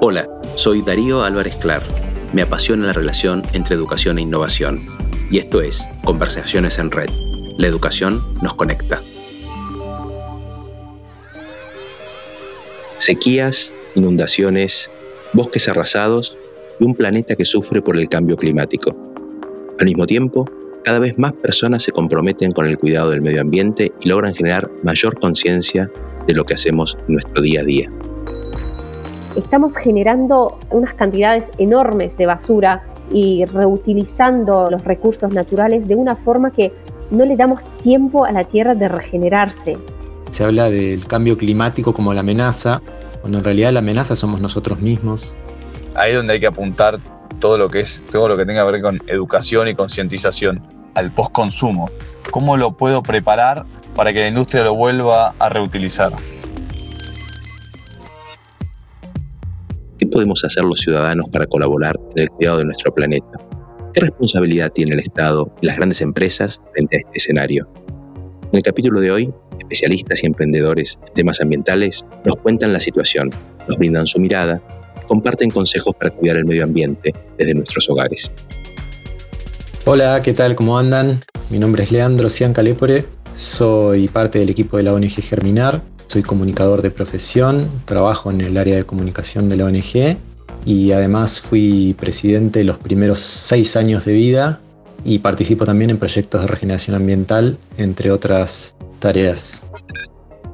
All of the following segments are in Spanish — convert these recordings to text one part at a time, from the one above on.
Hola, soy Darío Álvarez Clar. Me apasiona la relación entre educación e innovación. Y esto es Conversaciones en Red. La educación nos conecta. Sequías, inundaciones, bosques arrasados y un planeta que sufre por el cambio climático. Al mismo tiempo, cada vez más personas se comprometen con el cuidado del medio ambiente y logran generar mayor conciencia de lo que hacemos en nuestro día a día. Estamos generando unas cantidades enormes de basura y reutilizando los recursos naturales de una forma que no le damos tiempo a la Tierra de regenerarse. Se habla del cambio climático como la amenaza, cuando en realidad la amenaza somos nosotros mismos. Ahí es donde hay que apuntar todo lo que es todo lo que tenga que ver con educación y concientización al postconsumo. ¿Cómo lo puedo preparar para que la industria lo vuelva a reutilizar? ¿Qué podemos hacer los ciudadanos para colaborar en el cuidado de nuestro planeta? ¿Qué responsabilidad tiene el Estado y las grandes empresas frente a este escenario? En el capítulo de hoy, especialistas y emprendedores en temas ambientales nos cuentan la situación, nos brindan su mirada, comparten consejos para cuidar el medio ambiente desde nuestros hogares. Hola, ¿qué tal? ¿Cómo andan? Mi nombre es Leandro Ciancalepore, soy parte del equipo de la ONG Germinar, soy comunicador de profesión, trabajo en el área de comunicación de la ONG y además fui presidente los primeros seis años de vida y participo también en proyectos de regeneración ambiental, entre otras tareas.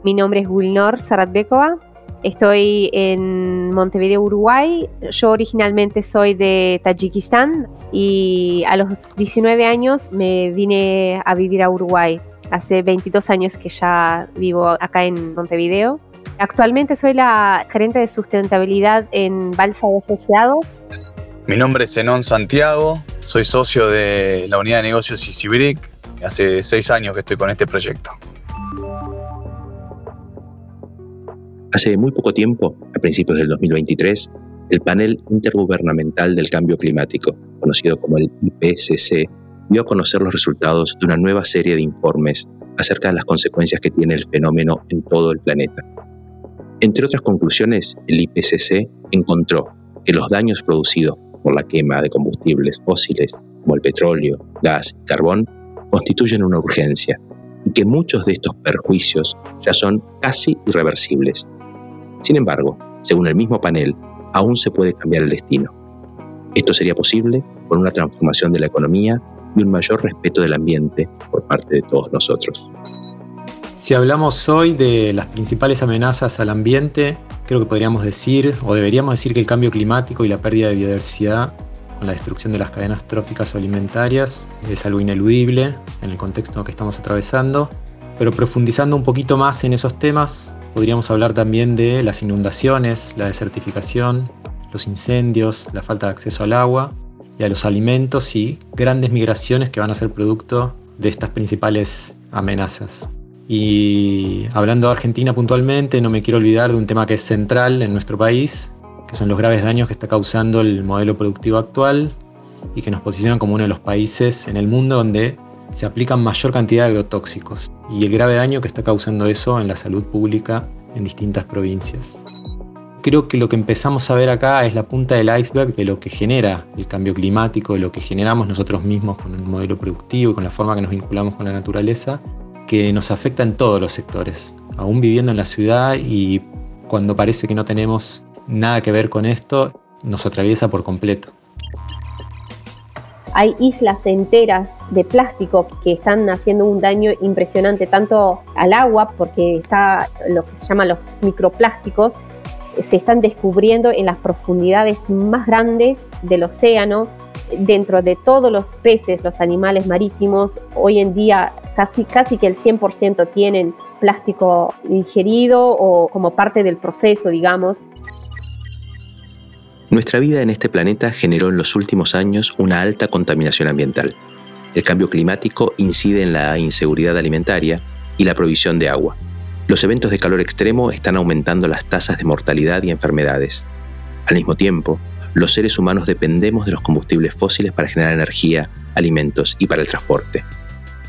Mi nombre es Gulnor Saratbekova, Estoy en Montevideo, Uruguay. Yo originalmente soy de Tayikistán y a los 19 años me vine a vivir a Uruguay. Hace 22 años que ya vivo acá en Montevideo. Actualmente soy la gerente de sustentabilidad en Balsa de Asociados. Mi nombre es Zenón Santiago, soy socio de la unidad de negocios Cicibric. Hace seis años que estoy con este proyecto. Hace muy poco tiempo, a principios del 2023, el Panel Intergubernamental del Cambio Climático, conocido como el IPCC, dio a conocer los resultados de una nueva serie de informes acerca de las consecuencias que tiene el fenómeno en todo el planeta. Entre otras conclusiones, el IPCC encontró que los daños producidos por la quema de combustibles fósiles como el petróleo, gas y carbón constituyen una urgencia y que muchos de estos perjuicios ya son casi irreversibles sin embargo, según el mismo panel, aún se puede cambiar el destino. Esto sería posible con una transformación de la economía y un mayor respeto del ambiente por parte de todos nosotros. Si hablamos hoy de las principales amenazas al ambiente, creo que podríamos decir, o deberíamos decir que el cambio climático y la pérdida de biodiversidad con la destrucción de las cadenas tróficas o alimentarias es algo ineludible en el contexto que estamos atravesando. Pero profundizando un poquito más en esos temas, podríamos hablar también de las inundaciones, la desertificación, los incendios, la falta de acceso al agua y a los alimentos y grandes migraciones que van a ser producto de estas principales amenazas. Y hablando de Argentina puntualmente, no me quiero olvidar de un tema que es central en nuestro país, que son los graves daños que está causando el modelo productivo actual y que nos posicionan como uno de los países en el mundo donde se aplican mayor cantidad de agrotóxicos y el grave daño que está causando eso en la salud pública en distintas provincias. Creo que lo que empezamos a ver acá es la punta del iceberg de lo que genera el cambio climático, de lo que generamos nosotros mismos con el modelo productivo y con la forma que nos vinculamos con la naturaleza, que nos afecta en todos los sectores, aún viviendo en la ciudad y cuando parece que no tenemos nada que ver con esto, nos atraviesa por completo. Hay islas enteras de plástico que están haciendo un daño impresionante tanto al agua, porque está lo que se llama los microplásticos, se están descubriendo en las profundidades más grandes del océano, dentro de todos los peces, los animales marítimos, hoy en día casi, casi que el 100% tienen plástico ingerido o como parte del proceso, digamos. Nuestra vida en este planeta generó en los últimos años una alta contaminación ambiental. El cambio climático incide en la inseguridad alimentaria y la provisión de agua. Los eventos de calor extremo están aumentando las tasas de mortalidad y enfermedades. Al mismo tiempo, los seres humanos dependemos de los combustibles fósiles para generar energía, alimentos y para el transporte.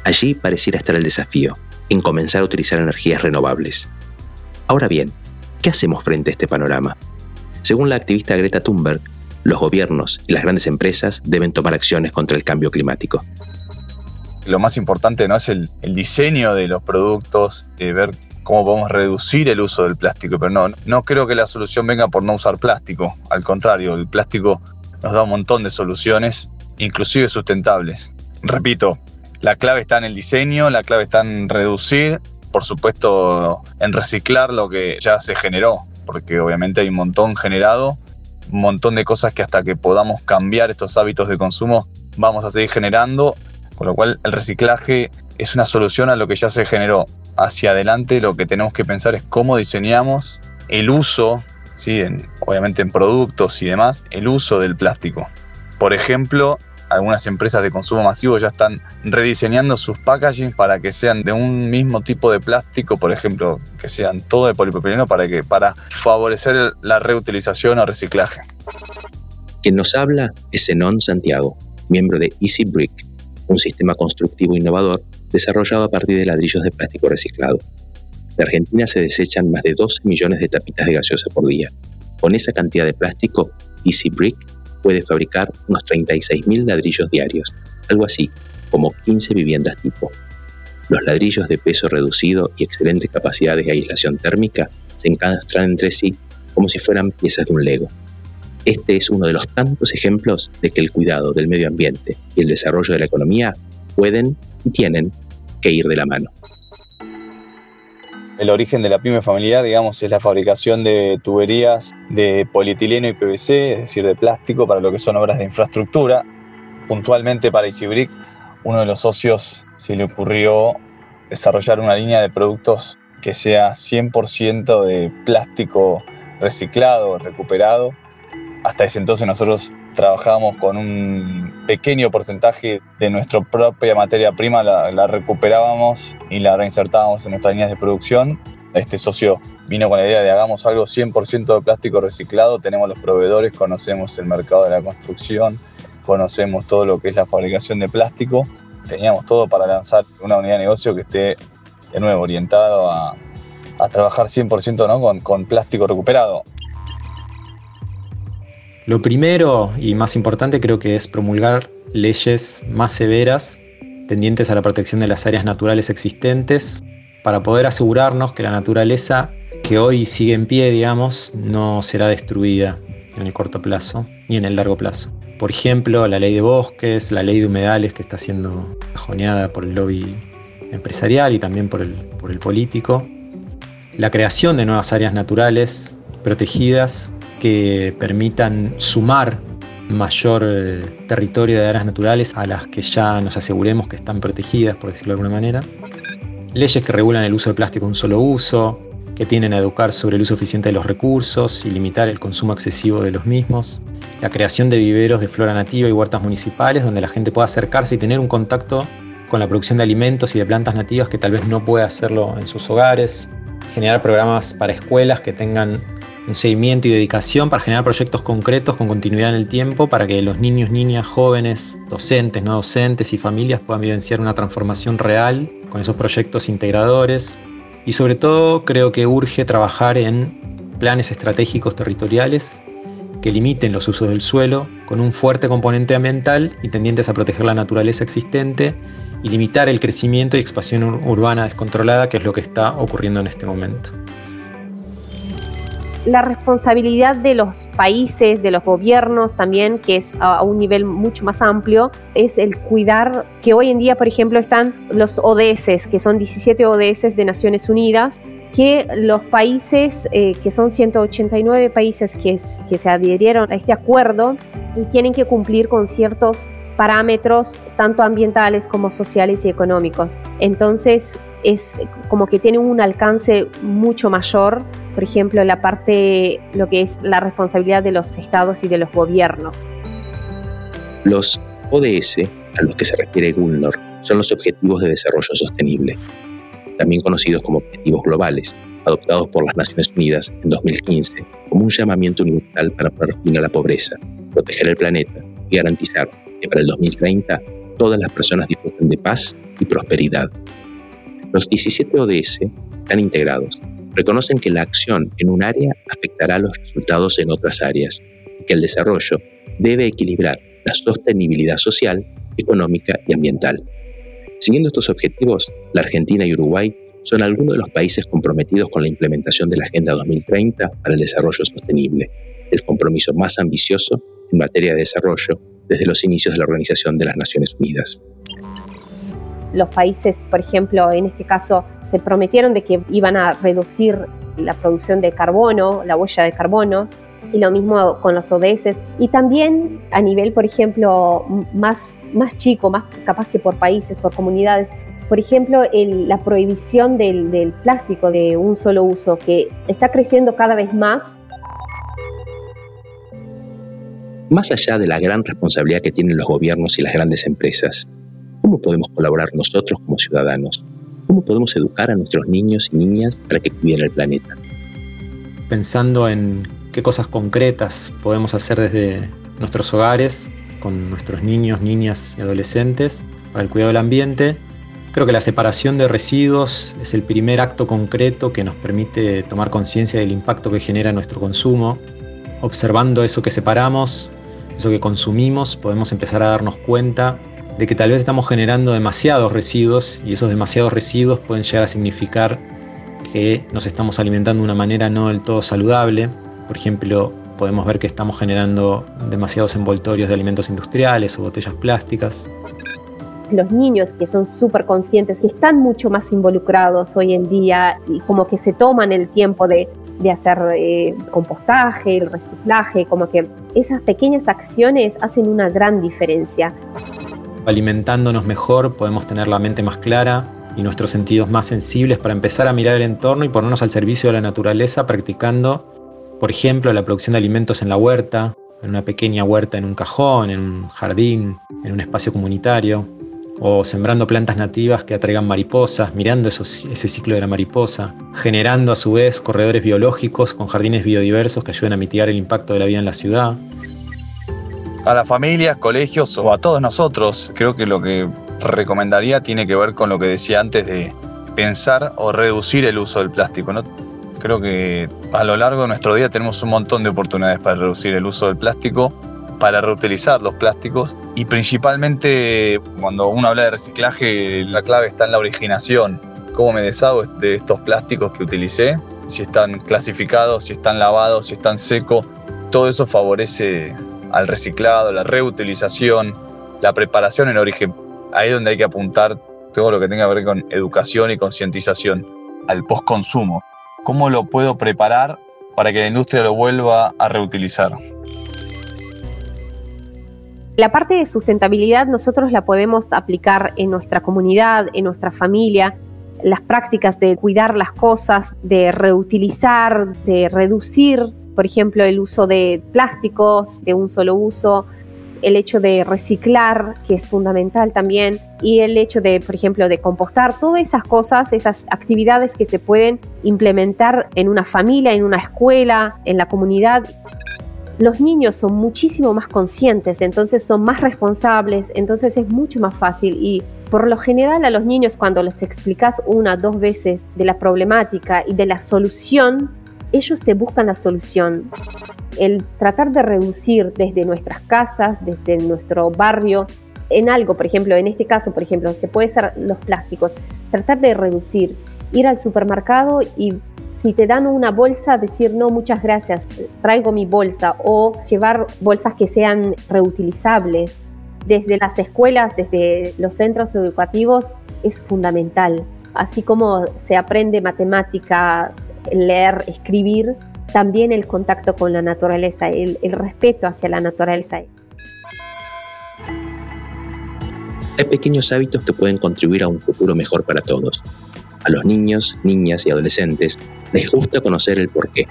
Allí pareciera estar el desafío, en comenzar a utilizar energías renovables. Ahora bien, ¿qué hacemos frente a este panorama? Según la activista Greta Thunberg, los gobiernos y las grandes empresas deben tomar acciones contra el cambio climático. Lo más importante no es el, diseño de los productos, de ver cómo podemos reducir el uso del plástico, pero no, no creo que la solución venga por no usar plástico. Al contrario, el plástico nos da un montón de soluciones, inclusive sustentables. Repito, la clave está en el diseño, la clave está en reducir, por supuesto en reciclar lo que ya se generó, porque obviamente hay un montón generado, un montón de cosas que hasta que podamos cambiar estos hábitos de consumo vamos a seguir generando, con lo cual el reciclaje es una solución a lo que ya se generó. Hacia adelante lo que tenemos que pensar es cómo diseñamos el uso, ¿sí? obviamente en productos y demás, el uso del plástico. Por ejemplo, algunas empresas de consumo masivo ya están rediseñando sus packaging para que sean de un mismo tipo de plástico, por ejemplo, que sean todo de polipropileno para que para favorecer la reutilización o reciclaje. Quien nos habla es Zenón Santiago, miembro de Easy Brick, un sistema constructivo innovador desarrollado a partir de ladrillos de plástico reciclado. En Argentina se desechan más de 12 millones de tapitas de gaseosa por día. Con esa cantidad de plástico, Easy Brick puede fabricar unos 36.000 ladrillos diarios, algo así como 15 viviendas tipo. Los ladrillos de peso reducido y excelentes capacidades de aislación térmica se encastran entre sí como si fueran piezas de un Lego. Este es uno de los tantos ejemplos de que el cuidado del medio ambiente y el desarrollo de la economía pueden tienen que ir de la mano. El origen de la pyme familiar, digamos, es la fabricación de tuberías de polietileno y PVC, es decir, de plástico para lo que son obras de infraestructura. Puntualmente para Easybrick, uno de los socios se le ocurrió desarrollar una línea de productos que sea 100% de plástico reciclado, recuperado. Hasta ese entonces nosotros trabajábamos con un pequeño porcentaje de nuestra propia materia prima, la, recuperábamos y la reinsertábamos en nuestras líneas de producción. Este socio vino con la idea de hagamos algo 100% de plástico reciclado, tenemos los proveedores, conocemos el mercado de la construcción, conocemos todo lo que es la fabricación de plástico, teníamos todo para lanzar una unidad de negocio que esté de nuevo orientado a, trabajar 100% ¿no? con plástico recuperado. Lo primero y más importante creo que es promulgar leyes más severas tendientes a la protección de las áreas naturales existentes para poder asegurarnos que la naturaleza que hoy sigue en pie, digamos, no será destruida en el corto plazo ni en el largo plazo. Por ejemplo, la ley de bosques, la ley de humedales que está siendo ajoneada por el lobby empresarial y también por el político. La creación de nuevas áreas naturales protegidas que permitan sumar mayor eh, territorio de áreas naturales a las que ya nos aseguremos que están protegidas, por decirlo de alguna manera. Leyes que regulan el uso de plástico en un solo uso, que tienen a educar sobre el uso eficiente de los recursos y limitar el consumo excesivo de los mismos. La creación de viveros de flora nativa y huertas municipales donde la gente pueda acercarse y tener un contacto con la producción de alimentos y de plantas nativas que tal vez no pueda hacerlo en sus hogares. Generar programas para escuelas que tengan un seguimiento y dedicación para generar proyectos concretos con continuidad en el tiempo para que los niños, niñas, jóvenes, docentes, no docentes y familias puedan vivenciar una transformación real con esos proyectos integradores. Y sobre todo creo que urge trabajar en planes estratégicos territoriales que limiten los usos del suelo con un fuerte componente ambiental y tendientes a proteger la naturaleza existente y limitar el crecimiento y expansión urbana descontrolada, que es lo que está ocurriendo en este momento la responsabilidad de los países, de los gobiernos también, que es a un nivel mucho más amplio, es el cuidar que hoy en día, por ejemplo, están los ODS, que son 17 ODS de Naciones Unidas, que los países, eh, que son 189 países que, que se adhirieron a este acuerdo, tienen que cumplir con ciertos parámetros tanto ambientales como sociales y económicos. Entonces es como que tiene un alcance mucho mayor, por ejemplo, la parte, lo que es la responsabilidad de los estados y de los gobiernos. Los ODS, a los que se refiere Gulnor, son los Objetivos de Desarrollo Sostenible, también conocidos como Objetivos Globales, adoptados por las Naciones Unidas en 2015 como un llamamiento universal para poner fin a la pobreza, proteger el planeta y garantizar que para el 2030 todas las personas disfruten de paz y prosperidad. Los 17 ODS están integrados reconocen que la acción en un área afectará los resultados en otras áreas y que el desarrollo debe equilibrar la sostenibilidad social, económica y ambiental. Siguiendo estos objetivos, la Argentina y Uruguay son algunos de los países comprometidos con la implementación de la Agenda 2030 para el Desarrollo Sostenible, el compromiso más ambicioso en materia de desarrollo desde los inicios de la Organización de las Naciones Unidas. Los países, por ejemplo, en este caso, se prometieron de que iban a reducir la producción de carbono, la huella de carbono, y lo mismo con los ODS. Y también a nivel, por ejemplo, más, más chico, más capaz que por países, por comunidades, por ejemplo, la prohibición del plástico de un solo uso, que está creciendo cada vez más más allá de la gran responsabilidad que tienen los gobiernos y las grandes empresas, ¿cómo podemos colaborar nosotros como ciudadanos? ¿Cómo podemos educar a nuestros niños y niñas para que cuiden el planeta? Pensando en qué cosas concretas podemos hacer desde nuestros hogares, con nuestros niños, niñas y adolescentes, para el cuidado del ambiente, creo que la separación de residuos es el primer acto concreto que nos permite tomar conciencia del impacto que genera nuestro consumo. Observando eso que separamos, eso que consumimos, podemos empezar a darnos cuenta de que tal vez estamos generando demasiados residuos y esos demasiados residuos pueden llegar a significar que nos estamos alimentando de una manera no del todo saludable. Por ejemplo, podemos ver que estamos generando demasiados envoltorios de alimentos industriales o botellas plásticas. Los niños que son súper conscientes, que están mucho más involucrados hoy en día y como que se toman el tiempo de de hacer eh, compostaje, el reciclaje, como que esas pequeñas acciones hacen una gran diferencia. Alimentándonos mejor podemos tener la mente más clara y nuestros sentidos más sensibles para empezar a mirar el entorno y ponernos al servicio de la naturaleza practicando, por ejemplo, la producción de alimentos en la huerta, en una pequeña huerta en un cajón, en un jardín, en un espacio comunitario, o sembrando plantas nativas que atraigan mariposas, mirando ese ciclo de la mariposa, generando a su vez corredores biológicos con jardines biodiversos que ayuden a mitigar el impacto de la vida en la ciudad. A las familias, colegios o a todos nosotros, creo que lo que recomendaría tiene que ver con lo que decía antes de pensar o reducir el uso del plástico. ¿no? Creo que a lo largo de nuestro día tenemos un montón de oportunidades para reducir el uso del plástico para reutilizar los plásticos y principalmente cuando uno habla de reciclaje la clave está en la originación, cómo me deshago de estos plásticos que utilicé, si están clasificados, si están lavados, si están secos, todo eso favorece al reciclado, la reutilización, la preparación en origen. Ahí es donde hay que apuntar todo lo que tenga que ver con educación y concientización al postconsumo. ¿Cómo lo puedo preparar para que la industria lo vuelva a reutilizar? La parte de sustentabilidad nosotros la podemos aplicar en nuestra comunidad, en nuestra familia, las prácticas de cuidar las cosas, de reutilizar, de reducir, por ejemplo, el uso de plásticos de un solo uso, el hecho de reciclar, que es fundamental también, y el hecho de, por ejemplo, de compostar, todas esas cosas, esas actividades que se pueden implementar en una familia, en una escuela, en la comunidad. Los niños son muchísimo más conscientes, entonces son más responsables, entonces es mucho más fácil. Y por lo general a los niños cuando les explicas una, dos veces de la problemática y de la solución, ellos te buscan la solución. El tratar de reducir desde nuestras casas, desde nuestro barrio, en algo, por ejemplo, en este caso, por ejemplo, se puede ser los plásticos, tratar de reducir, ir al supermercado y si te dan una bolsa, decir no, muchas gracias, traigo mi bolsa o llevar bolsas que sean reutilizables. Desde las escuelas, desde los centros educativos, es fundamental. Así como se aprende matemática, leer, escribir, también el contacto con la naturaleza, el, respeto hacia la naturaleza. Hay pequeños hábitos que pueden contribuir a un futuro mejor para todos. A los niños, niñas y adolescentes les gusta conocer el porqué,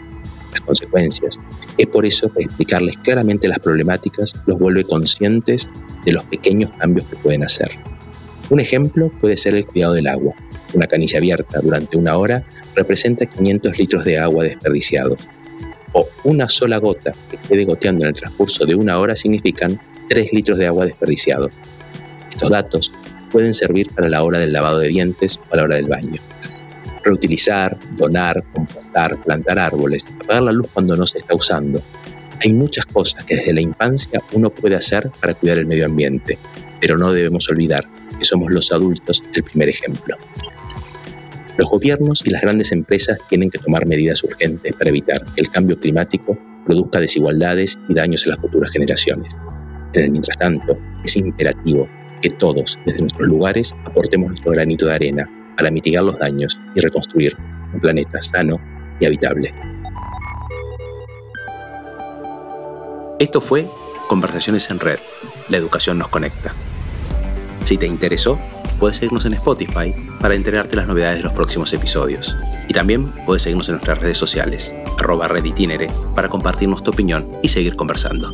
las consecuencias. Es por eso que explicarles claramente las problemáticas los vuelve conscientes de los pequeños cambios que pueden hacer. Un ejemplo puede ser el cuidado del agua. Una canilla abierta durante una hora representa 500 litros de agua desperdiciados. O una sola gota que quede goteando en el transcurso de una hora significan 3 litros de agua desperdiciados. Estos datos pueden servir para la hora del lavado de dientes o la hora del baño. Reutilizar, donar, compostar, plantar árboles, apagar la luz cuando no se está usando. Hay muchas cosas que desde la infancia uno puede hacer para cuidar el medio ambiente, pero no debemos olvidar que somos los adultos el primer ejemplo. Los gobiernos y las grandes empresas tienen que tomar medidas urgentes para evitar que el cambio climático produzca desigualdades y daños en las futuras generaciones. En mientras tanto, es imperativo que todos, desde nuestros lugares, aportemos nuestro granito de arena para mitigar los daños y reconstruir un planeta sano y habitable. Esto fue Conversaciones en Red. La educación nos conecta. Si te interesó, puedes seguirnos en Spotify para enterarte de las novedades de los próximos episodios. Y también puedes seguirnos en nuestras redes sociales, arroba reditinere, para compartirnos tu opinión y seguir conversando.